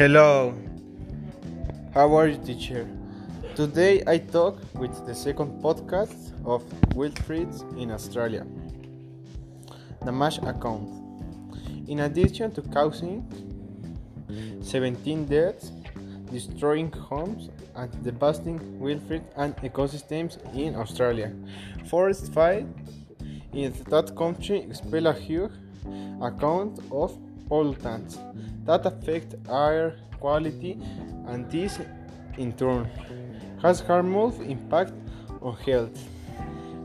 Hello. How are you, teacher? Today I talk with the second podcast of Wilfrids in Australia. The MASH account. In addition to causing 17 deaths, destroying homes, and devastating wildlife and ecosystems in Australia, forest fire in that country expel a huge amount of pollutants that affect air quality and this in turn has harmful impact on health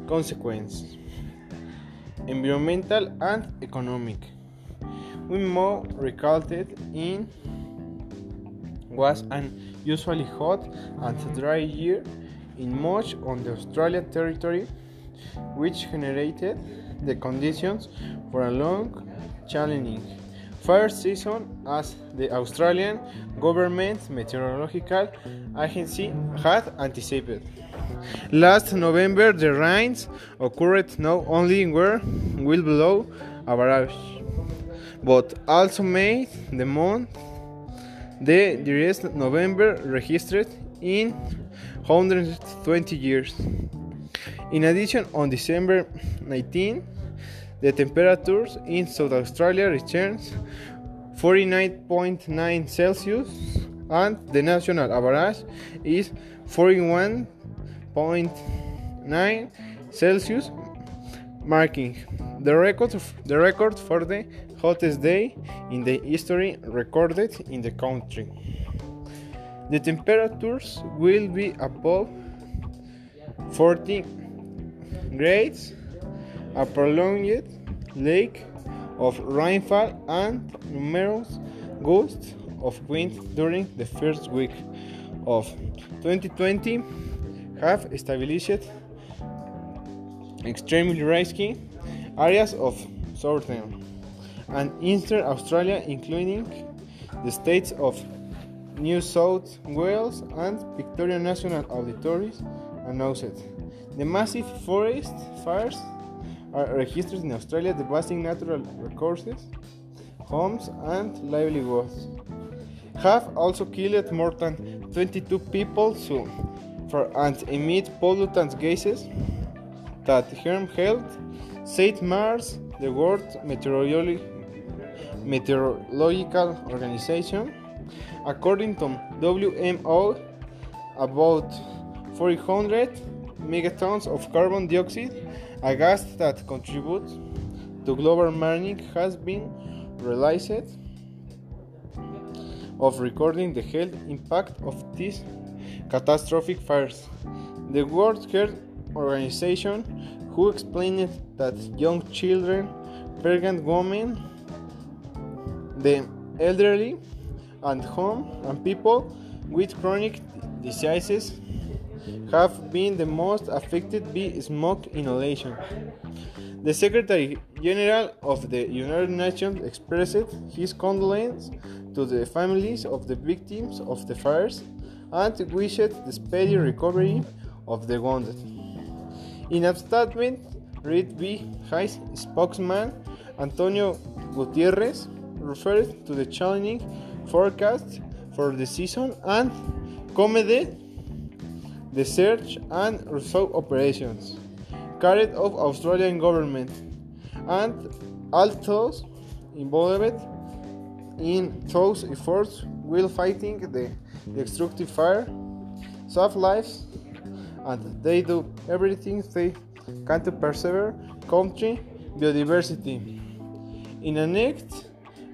consequences environmental and economic. We more recalted in was an usually hot and dry year in much on the Australian territory which generated the conditions for a long challenging fire season as the Australian government meteorological agency had anticipated. Last November, the rains occurred not only were well below average, but also made the month the driest November registered in 120 years. In addition, on December 19, the temperatures in South Australia returns 49.9 Celsius and the national average is 41.9 Celsius, marking the record the record for the hottest day in the history recorded in the country. The temperatures will be above 40 grades, a prolonged lake of rainfall and numerous gusts of wind during the first week of 2020 have established extremely risky areas of southern and eastern Australia, including the states of New South Wales and Victoria National Auditories, announced. The massive forest fires are registered in Australia, The devastating natural resources, homes, and livelihoods. Have also killed more than 22 people so for and emit pollutant gases that harm health, said Mars, the World Meteorological Organization. According to WMO, about 400 megatons of carbon dioxide, a gas that contributes to global warming, has been realized of recording the health impact of these catastrophic fires. The World Health Organization, who explained that young children, pregnant women, the elderly, and home and people with chronic diseases have been the most affected by smoke inhalation. The Secretary General of the United Nations expressed his condolences to the families of the victims of the fires and wished the speedy recovery of the wounded. In a statement read by High spokesman Antonio Guterres referred to the challenging forecast for the season and commended the search and rescue operations carried out Australian government and those involved in those efforts while fighting the destructive fire save lives and they do everything they can to preserve country biodiversity. In the next,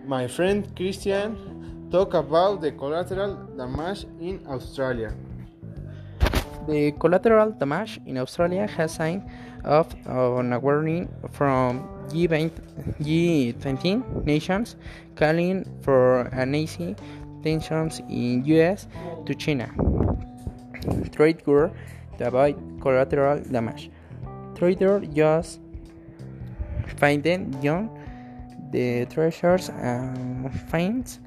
my friend Christian talk about the collateral damage in Australia. The collateral damage in Australia has signed off on a warning from G20 nations calling for an easy tensions in US to China. Trade war to avoid collateral damage. Trader just finding young the treasures and finds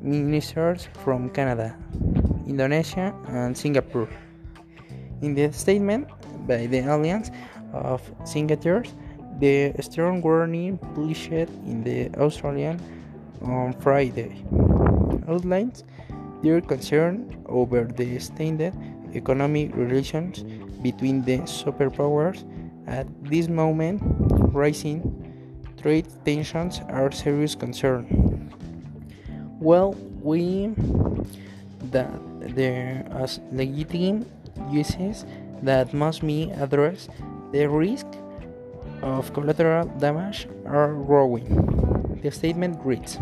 ministers from Canada, Indonesia, and Singapore. In the statement by the Alliance of Signatories, the strong warning published in the Australian on Friday outlines their concern over the extended economic relations between the superpowers. At this moment, rising trade tensions are serious concern. Well, we that there are legitimate uses that must be addressed. The risk of collateral damage are growing. The statement reads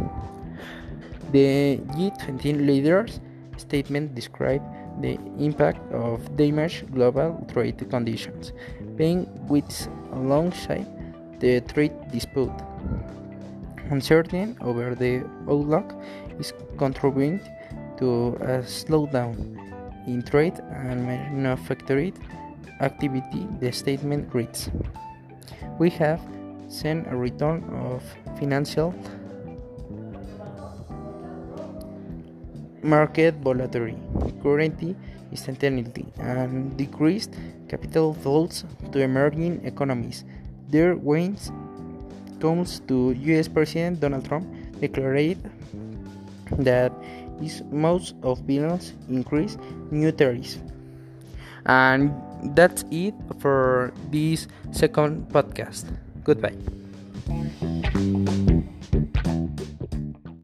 The G20 leaders' statement described the impact of damaged global trade conditions, being with alongside the trade dispute. Uncertainty over the outlook is contributing to a slowdown in trade and manufacturing activity, the statement reads. We have seen a return of financial market volatility, currency instability, and decreased capital flows to emerging economies. Their wins comes to US President Donald Trump declared that is most of billions increase new tariffs. And that's it for this second podcast. Goodbye.